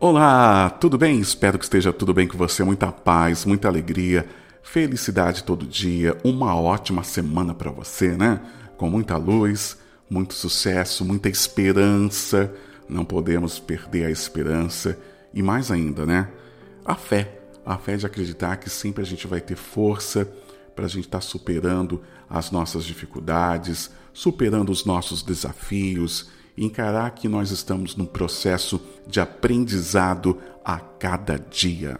Olá, tudo bem? Espero que esteja tudo bem com você. Muita paz, muita alegria, felicidade todo dia. Uma ótima semana para você, né? Com muita luz, muito sucesso, muita esperança. Não podemos perder a esperança e mais ainda, né? A fé. A fé de acreditar que sempre a gente vai ter força para a gente estar tá superando as nossas dificuldades, superando os nossos desafios encarar que nós estamos num processo de aprendizado a cada dia.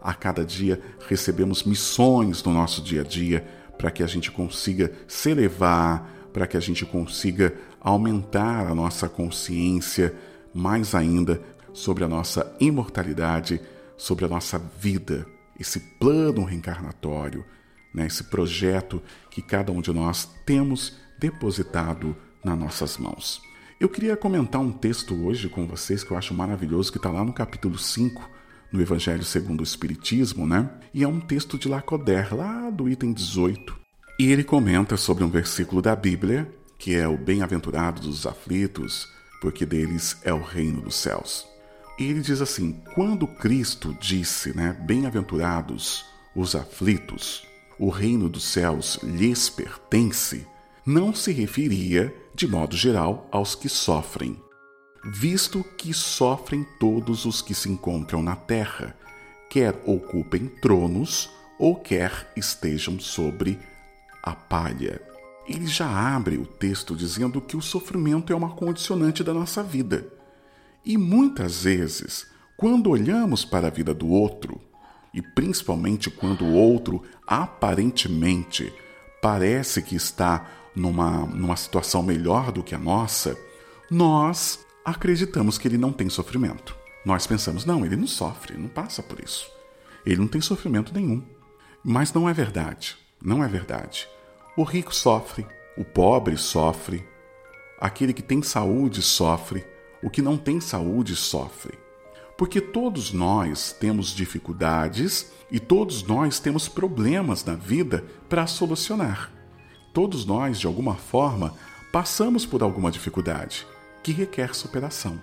A cada dia recebemos missões no nosso dia a dia para que a gente consiga se elevar, para que a gente consiga aumentar a nossa consciência mais ainda sobre a nossa imortalidade, sobre a nossa vida, esse plano reencarnatório, né, esse projeto que cada um de nós temos depositado nas nossas mãos. Eu queria comentar um texto hoje com vocês que eu acho maravilhoso, que está lá no capítulo 5, no Evangelho segundo o Espiritismo, né? E é um texto de Lacoder, lá do item 18. E ele comenta sobre um versículo da Bíblia, que é o bem-aventurado dos aflitos, porque deles é o reino dos céus. E ele diz assim: quando Cristo disse, né, bem-aventurados os aflitos, o reino dos céus lhes pertence, não se referia de modo geral, aos que sofrem, visto que sofrem todos os que se encontram na terra, quer ocupem tronos ou quer estejam sobre a palha. Ele já abre o texto dizendo que o sofrimento é uma condicionante da nossa vida. E muitas vezes, quando olhamos para a vida do outro, e principalmente quando o outro aparentemente parece que está numa, numa situação melhor do que a nossa, nós acreditamos que ele não tem sofrimento. Nós pensamos, não, ele não sofre, não passa por isso. Ele não tem sofrimento nenhum. Mas não é verdade. Não é verdade. O rico sofre, o pobre sofre, aquele que tem saúde sofre, o que não tem saúde sofre. Porque todos nós temos dificuldades e todos nós temos problemas na vida para solucionar. Todos nós, de alguma forma, passamos por alguma dificuldade que requer superação.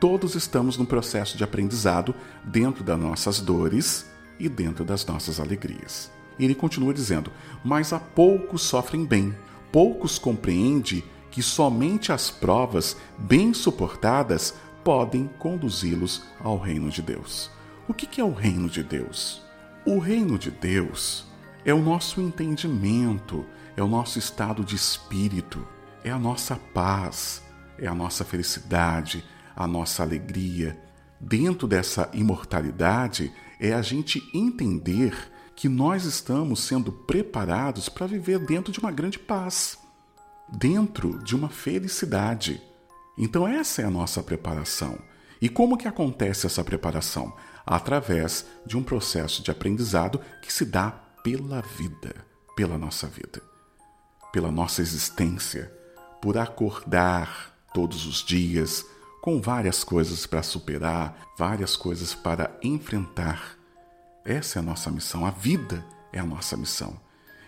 Todos estamos num processo de aprendizado dentro das nossas dores e dentro das nossas alegrias. E ele continua dizendo: Mas a poucos sofrem bem, poucos compreendem que somente as provas bem suportadas podem conduzi-los ao reino de Deus. O que é o reino de Deus? O reino de Deus é o nosso entendimento, é o nosso estado de espírito, é a nossa paz, é a nossa felicidade, a nossa alegria. Dentro dessa imortalidade, é a gente entender que nós estamos sendo preparados para viver dentro de uma grande paz, dentro de uma felicidade. Então essa é a nossa preparação. E como que acontece essa preparação? Através de um processo de aprendizado que se dá pela vida, pela nossa vida pela nossa existência, por acordar todos os dias com várias coisas para superar, várias coisas para enfrentar. Essa é a nossa missão, a vida é a nossa missão.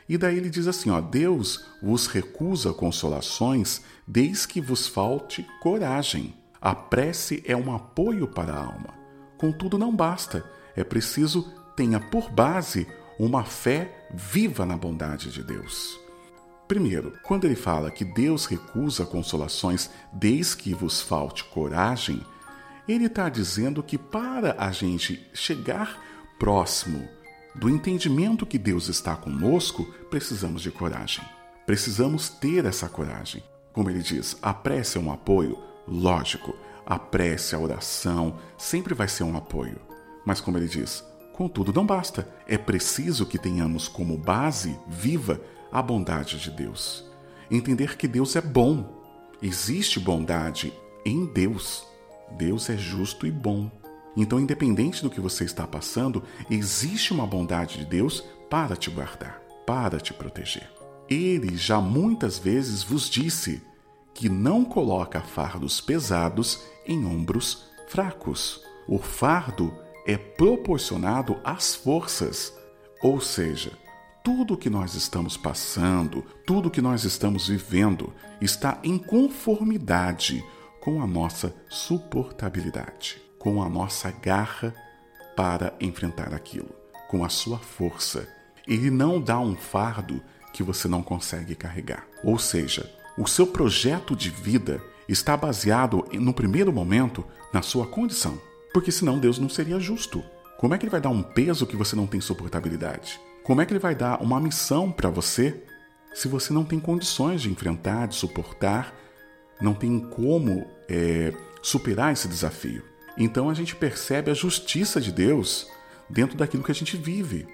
E daí ele diz assim: ó, Deus vos recusa consolações desde que vos falte coragem. A prece é um apoio para a alma. Contudo, não basta. É preciso tenha por base uma fé viva na bondade de Deus. Primeiro, quando ele fala que Deus recusa consolações desde que vos falte coragem, ele está dizendo que para a gente chegar próximo do entendimento que Deus está conosco, precisamos de coragem. Precisamos ter essa coragem. Como ele diz, a prece é um apoio? Lógico, a prece, a oração sempre vai ser um apoio. Mas como ele diz, contudo não basta. É preciso que tenhamos como base viva a bondade de Deus. Entender que Deus é bom. Existe bondade em Deus. Deus é justo e bom. Então, independente do que você está passando, existe uma bondade de Deus para te guardar, para te proteger. Ele já muitas vezes vos disse que não coloca fardos pesados em ombros fracos. O fardo é proporcionado às forças, ou seja, tudo que nós estamos passando, tudo que nós estamos vivendo, está em conformidade com a nossa suportabilidade, com a nossa garra para enfrentar aquilo, com a sua força. Ele não dá um fardo que você não consegue carregar. Ou seja, o seu projeto de vida está baseado, no primeiro momento, na sua condição. Porque senão Deus não seria justo. Como é que ele vai dar um peso que você não tem suportabilidade? Como é que ele vai dar uma missão para você se você não tem condições de enfrentar, de suportar, não tem como é, superar esse desafio? Então a gente percebe a justiça de Deus dentro daquilo que a gente vive.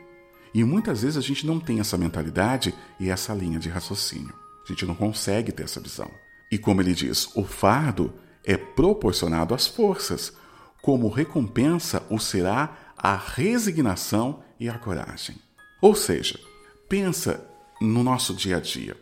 E muitas vezes a gente não tem essa mentalidade e essa linha de raciocínio. A gente não consegue ter essa visão. E como ele diz, o fardo é proporcionado às forças. Como recompensa o será a resignação e a coragem. Ou seja, pensa no nosso dia a dia.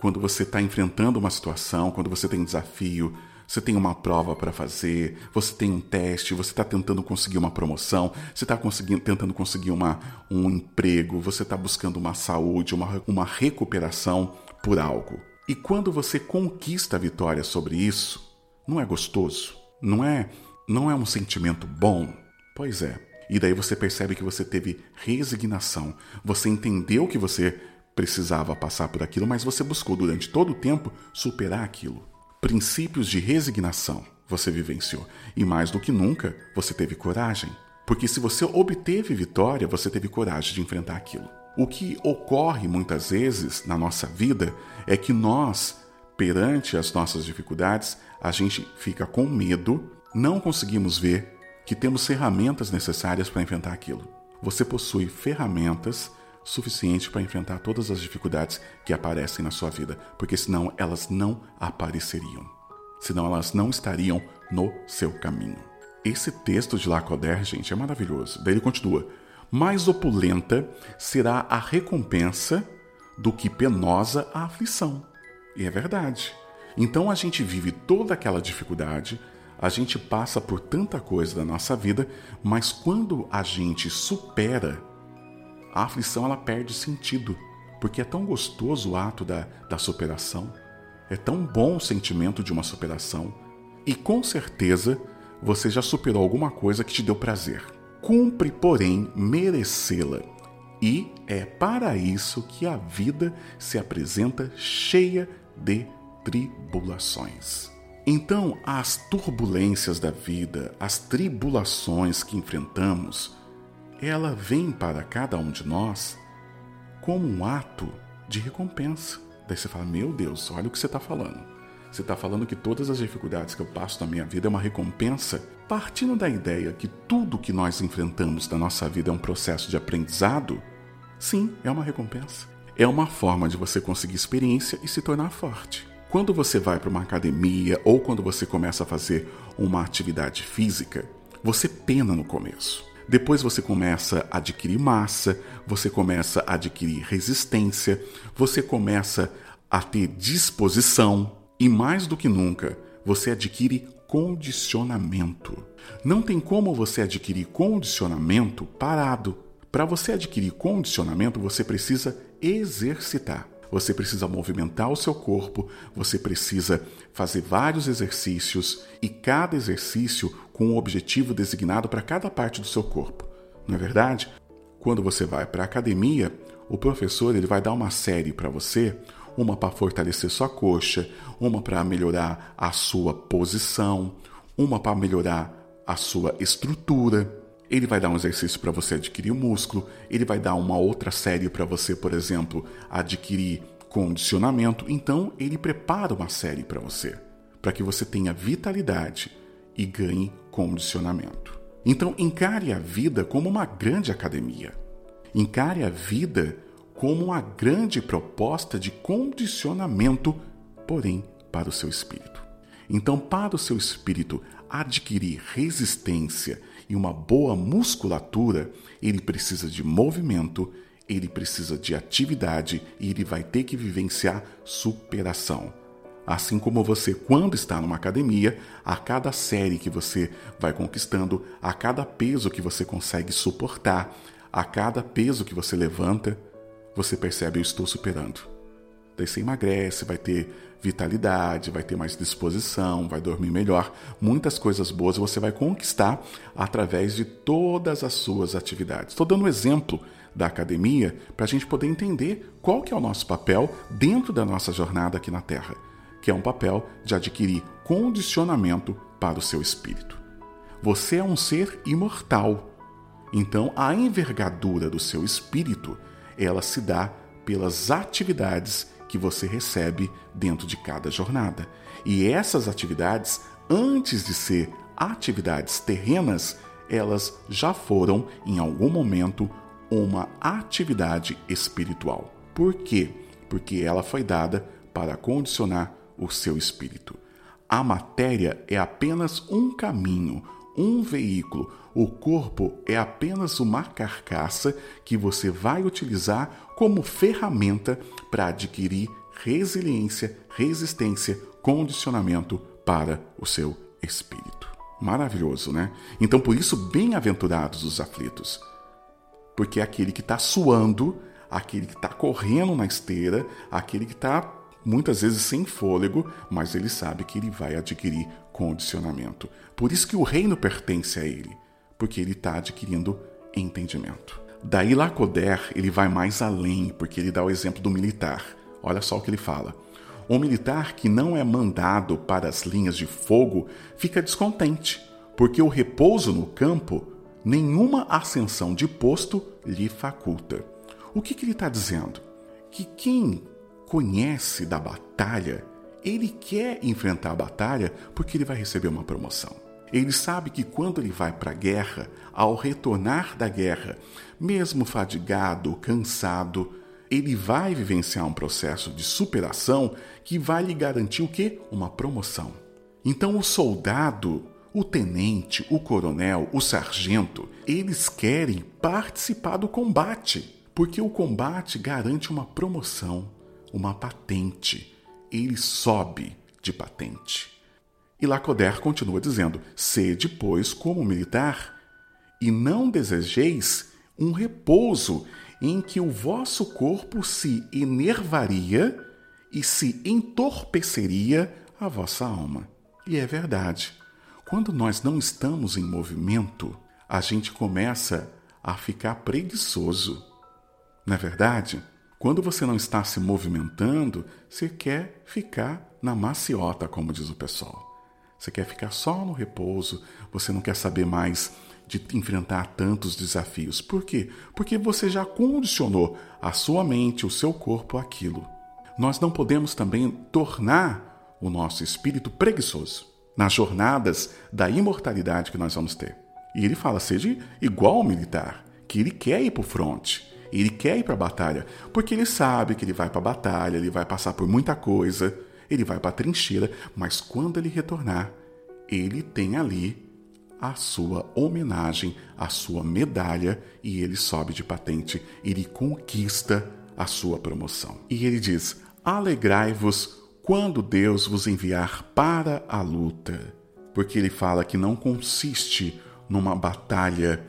Quando você está enfrentando uma situação, quando você tem um desafio, você tem uma prova para fazer, você tem um teste, você está tentando conseguir uma promoção, você está tentando conseguir uma, um emprego, você está buscando uma saúde, uma, uma recuperação por algo. E quando você conquista a vitória sobre isso, não é gostoso? Não é, não é um sentimento bom? Pois é. E daí você percebe que você teve resignação. Você entendeu que você precisava passar por aquilo, mas você buscou durante todo o tempo superar aquilo princípios de resignação você vivenciou. E mais do que nunca, você teve coragem. Porque se você obteve vitória, você teve coragem de enfrentar aquilo. O que ocorre muitas vezes na nossa vida é que nós, perante as nossas dificuldades, a gente fica com medo, não conseguimos ver que temos ferramentas necessárias para enfrentar aquilo. Você possui ferramentas suficiente para enfrentar todas as dificuldades que aparecem na sua vida, porque senão elas não apareceriam. Senão elas não estariam no seu caminho. Esse texto de Lacoder, gente, é maravilhoso. Daí ele continua: Mais opulenta será a recompensa do que penosa a aflição. E é verdade. Então a gente vive toda aquela dificuldade, a gente passa por tanta coisa da nossa vida, mas quando a gente supera a aflição ela perde sentido, porque é tão gostoso o ato da, da superação, é tão bom o sentimento de uma superação, e com certeza você já superou alguma coisa que te deu prazer. Cumpre, porém, merecê-la. E é para isso que a vida se apresenta cheia de tribulações. Então, as turbulências da vida, as tribulações que enfrentamos, ela vem para cada um de nós como um ato de recompensa. Daí você fala: Meu Deus, olha o que você está falando. Você está falando que todas as dificuldades que eu passo na minha vida é uma recompensa? Partindo da ideia que tudo que nós enfrentamos na nossa vida é um processo de aprendizado, sim, é uma recompensa. É uma forma de você conseguir experiência e se tornar forte. Quando você vai para uma academia ou quando você começa a fazer uma atividade física, você pena no começo. Depois você começa a adquirir massa, você começa a adquirir resistência, você começa a ter disposição e mais do que nunca, você adquire condicionamento. Não tem como você adquirir condicionamento parado. Para você adquirir condicionamento, você precisa exercitar. Você precisa movimentar o seu corpo, você precisa fazer vários exercícios e cada exercício com um objetivo designado para cada parte do seu corpo. Não é verdade? Quando você vai para a academia, o professor ele vai dar uma série para você, uma para fortalecer sua coxa, uma para melhorar a sua posição, uma para melhorar a sua estrutura. Ele vai dar um exercício para você adquirir o músculo, ele vai dar uma outra série para você, por exemplo, adquirir condicionamento. Então, ele prepara uma série para você, para que você tenha vitalidade e ganhe condicionamento. Então, encare a vida como uma grande academia. Encare a vida como uma grande proposta de condicionamento, porém para o seu espírito. Então, para o seu espírito adquirir resistência e uma boa musculatura, ele precisa de movimento, ele precisa de atividade e ele vai ter que vivenciar superação. Assim como você, quando está numa academia, a cada série que você vai conquistando, a cada peso que você consegue suportar, a cada peso que você levanta, você percebe: eu estou superando. Daí você emagrece, vai ter vitalidade, vai ter mais disposição, vai dormir melhor. Muitas coisas boas você vai conquistar através de todas as suas atividades. Estou dando um exemplo da academia para a gente poder entender qual que é o nosso papel dentro da nossa jornada aqui na Terra, que é um papel de adquirir condicionamento para o seu espírito. Você é um ser imortal. Então, a envergadura do seu espírito, ela se dá pelas atividades que você recebe dentro de cada jornada. E essas atividades, antes de ser atividades terrenas, elas já foram, em algum momento, uma atividade espiritual. Por quê? Porque ela foi dada para condicionar o seu espírito. A matéria é apenas um caminho, um veículo. O corpo é apenas uma carcaça que você vai utilizar como ferramenta para adquirir resiliência, resistência, condicionamento para o seu espírito. Maravilhoso, né? Então, por isso, bem-aventurados os aflitos, porque é aquele que está suando, aquele que está correndo na esteira, aquele que está muitas vezes sem fôlego, mas ele sabe que ele vai adquirir condicionamento. Por isso que o reino pertence a ele, porque ele está adquirindo entendimento. Daí Lacoder ele vai mais além, porque ele dá o exemplo do militar. Olha só o que ele fala. Um militar que não é mandado para as linhas de fogo fica descontente, porque o repouso no campo nenhuma ascensão de posto lhe faculta. O que, que ele está dizendo? Que quem conhece da batalha, ele quer enfrentar a batalha porque ele vai receber uma promoção. Ele sabe que quando ele vai para a guerra, ao retornar da guerra, mesmo fadigado, cansado, ele vai vivenciar um processo de superação que vai lhe garantir o quê? Uma promoção. Então o soldado o tenente, o coronel, o sargento, eles querem participar do combate, porque o combate garante uma promoção, uma patente. Ele sobe de patente. E Lacoder continua dizendo: Sede, pois, como militar, e não desejeis um repouso em que o vosso corpo se enervaria e se entorpeceria a vossa alma. E é verdade. Quando nós não estamos em movimento, a gente começa a ficar preguiçoso. Não é verdade? Quando você não está se movimentando, você quer ficar na maciota, como diz o pessoal. Você quer ficar só no repouso, você não quer saber mais de enfrentar tantos desafios. Por quê? Porque você já condicionou a sua mente, o seu corpo àquilo. Nós não podemos também tornar o nosso espírito preguiçoso nas jornadas da imortalidade que nós vamos ter. E ele fala: seja igual ao militar, que ele quer ir para o fronte, ele quer ir para a batalha, porque ele sabe que ele vai para a batalha, ele vai passar por muita coisa, ele vai para a trincheira, mas quando ele retornar, ele tem ali a sua homenagem, a sua medalha e ele sobe de patente, ele conquista a sua promoção. E ele diz: Alegrai-vos quando Deus vos enviar para a luta, porque ele fala que não consiste numa batalha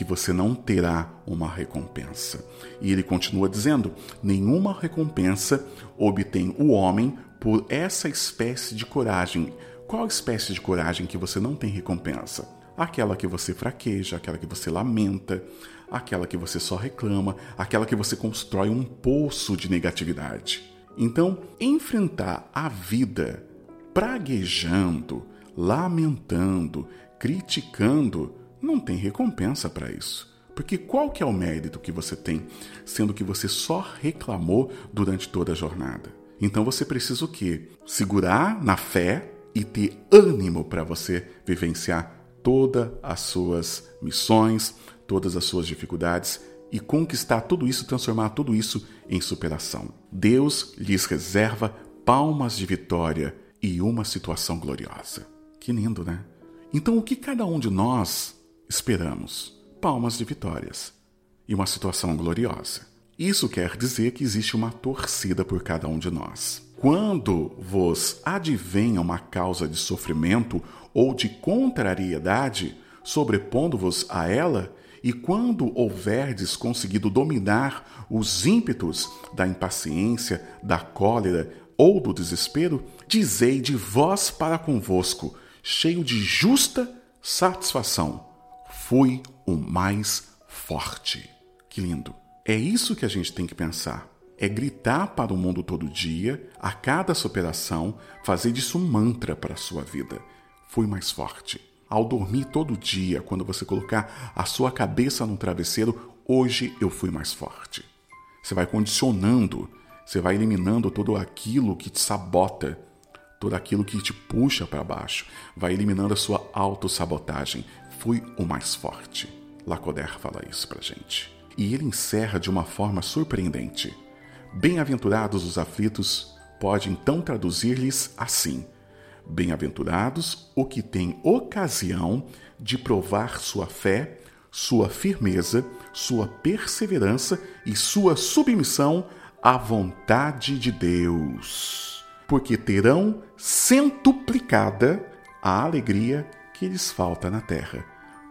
que você não terá uma recompensa. E ele continua dizendo: nenhuma recompensa obtém o homem por essa espécie de coragem. Qual espécie de coragem que você não tem recompensa? Aquela que você fraqueja, aquela que você lamenta, aquela que você só reclama, aquela que você constrói um poço de negatividade. Então, enfrentar a vida praguejando, lamentando, criticando, não tem recompensa para isso. Porque qual que é o mérito que você tem, sendo que você só reclamou durante toda a jornada? Então você precisa o quê? Segurar na fé e ter ânimo para você vivenciar todas as suas missões, todas as suas dificuldades e conquistar tudo isso, transformar tudo isso em superação. Deus lhes reserva palmas de vitória e uma situação gloriosa. Que lindo, né? Então, o que cada um de nós esperamos? Palmas de vitórias e uma situação gloriosa. Isso quer dizer que existe uma torcida por cada um de nós. Quando vos advenha uma causa de sofrimento ou de contrariedade, sobrepondo-vos a ela, e quando houverdes conseguido dominar os ímpetos da impaciência, da cólera ou do desespero, dizei de vós para convosco, cheio de justa satisfação: fui o mais forte. Que lindo! É isso que a gente tem que pensar. É gritar para o mundo todo dia, a cada superação, fazer disso um mantra para a sua vida. Fui mais forte. Ao dormir todo dia, quando você colocar a sua cabeça no travesseiro, hoje eu fui mais forte. Você vai condicionando, você vai eliminando tudo aquilo que te sabota, tudo aquilo que te puxa para baixo, vai eliminando a sua autossabotagem. Fui o mais forte. Lacoder fala isso pra gente. E ele encerra de uma forma surpreendente. Bem-aventurados os aflitos pode então traduzir-lhes assim: Bem-aventurados o que tem ocasião de provar sua fé, sua firmeza, sua perseverança e sua submissão à vontade de Deus, porque terão centuplicada a alegria que lhes falta na terra,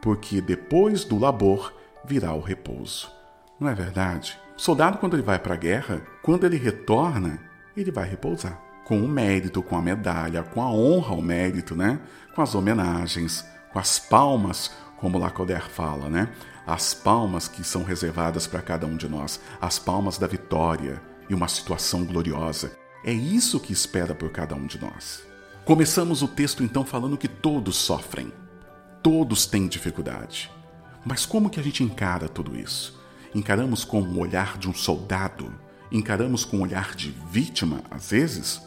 porque depois do labor virá o repouso. Não é verdade? O soldado, quando ele vai para a guerra, quando ele retorna, ele vai repousar. Com o mérito, com a medalha, com a honra ao mérito, né? Com as homenagens, com as palmas, como Lacoder fala, né? As palmas que são reservadas para cada um de nós, as palmas da vitória e uma situação gloriosa. É isso que espera por cada um de nós. Começamos o texto então falando que todos sofrem, todos têm dificuldade. Mas como que a gente encara tudo isso? encaramos com o olhar de um soldado, encaramos com o olhar de vítima, às vezes?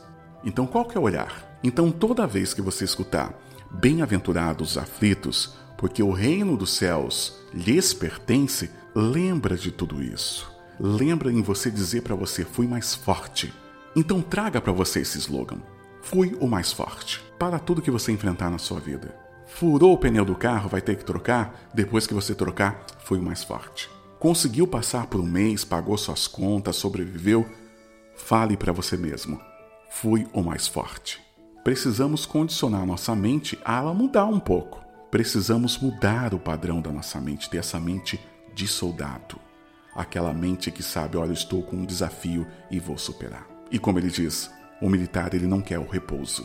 Então qual que é o olhar? Então toda vez que você escutar bem-aventurados os aflitos, porque o reino dos céus lhes pertence, lembra de tudo isso. Lembra em você dizer para você fui mais forte. Então traga para você esse slogan. Fui o mais forte para tudo que você enfrentar na sua vida. Furou o pneu do carro, vai ter que trocar. Depois que você trocar, fui o mais forte. Conseguiu passar por um mês, pagou suas contas, sobreviveu? Fale para você mesmo: fui o mais forte. Precisamos condicionar nossa mente a ela mudar um pouco. Precisamos mudar o padrão da nossa mente, ter essa mente de soldado. Aquela mente que sabe, olha, estou com um desafio e vou superar. E como ele diz, o militar ele não quer o repouso.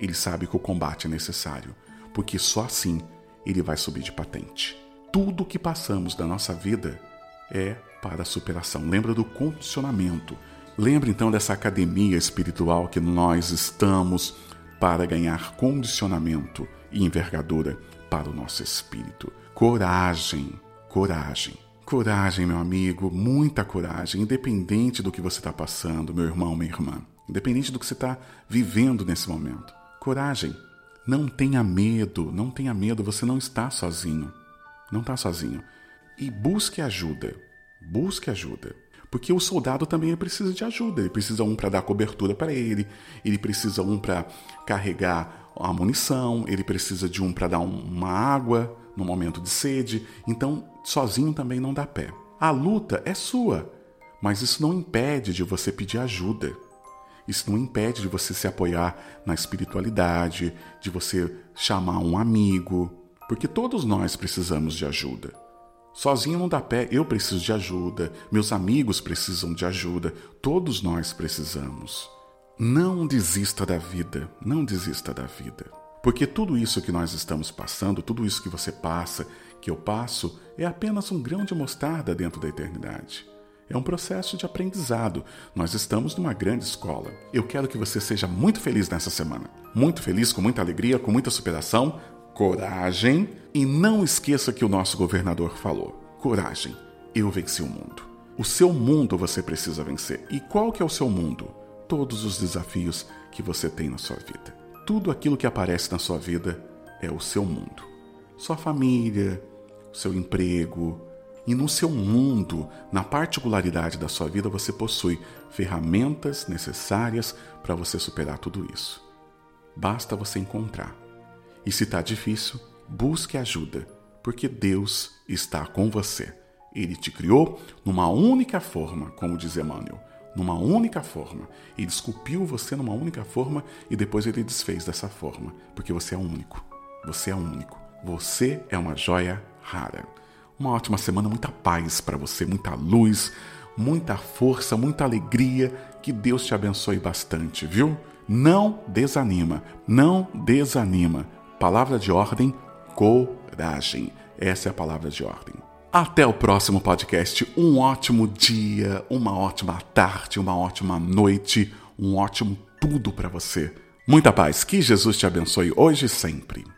Ele sabe que o combate é necessário, porque só assim ele vai subir de patente. Tudo que passamos da nossa vida é para a superação. Lembra do condicionamento. Lembra então dessa academia espiritual que nós estamos para ganhar condicionamento e envergadura para o nosso espírito. Coragem, coragem. Coragem, meu amigo, muita coragem, independente do que você está passando, meu irmão, minha irmã, independente do que você está vivendo nesse momento. Coragem. Não tenha medo, não tenha medo, você não está sozinho. Não está sozinho e busque ajuda. Busque ajuda. Porque o soldado também precisa de ajuda. Ele precisa um para dar cobertura para ele, ele precisa um para carregar a munição, ele precisa de um para dar uma água no momento de sede. Então, sozinho também não dá pé. A luta é sua, mas isso não impede de você pedir ajuda. Isso não impede de você se apoiar na espiritualidade, de você chamar um amigo, porque todos nós precisamos de ajuda. Sozinho não dá pé, eu preciso de ajuda, meus amigos precisam de ajuda, todos nós precisamos. Não desista da vida, não desista da vida. Porque tudo isso que nós estamos passando, tudo isso que você passa, que eu passo, é apenas um grão de mostarda dentro da eternidade. É um processo de aprendizado. Nós estamos numa grande escola. Eu quero que você seja muito feliz nessa semana. Muito feliz, com muita alegria, com muita superação, coragem e não esqueça que o nosso governador falou: coragem, eu venci o mundo. O seu mundo você precisa vencer. E qual que é o seu mundo? Todos os desafios que você tem na sua vida. Tudo aquilo que aparece na sua vida é o seu mundo. Sua família, seu emprego, e no seu mundo, na particularidade da sua vida, você possui ferramentas necessárias para você superar tudo isso. Basta você encontrar. E se está difícil, busque ajuda, porque Deus está com você. Ele te criou numa única forma, como diz Emmanuel, numa única forma. Ele esculpiu você numa única forma e depois ele desfez dessa forma, porque você é único. Você é único. Você é uma joia rara. Uma ótima semana, muita paz para você, muita luz, muita força, muita alegria Que Deus te abençoe bastante, viu? Não desanima, não desanima. Palavra de ordem: coragem. Essa é a palavra de ordem. Até o próximo podcast. Um ótimo dia, uma ótima tarde, uma ótima noite, um ótimo tudo para você. Muita paz. Que Jesus te abençoe hoje e sempre.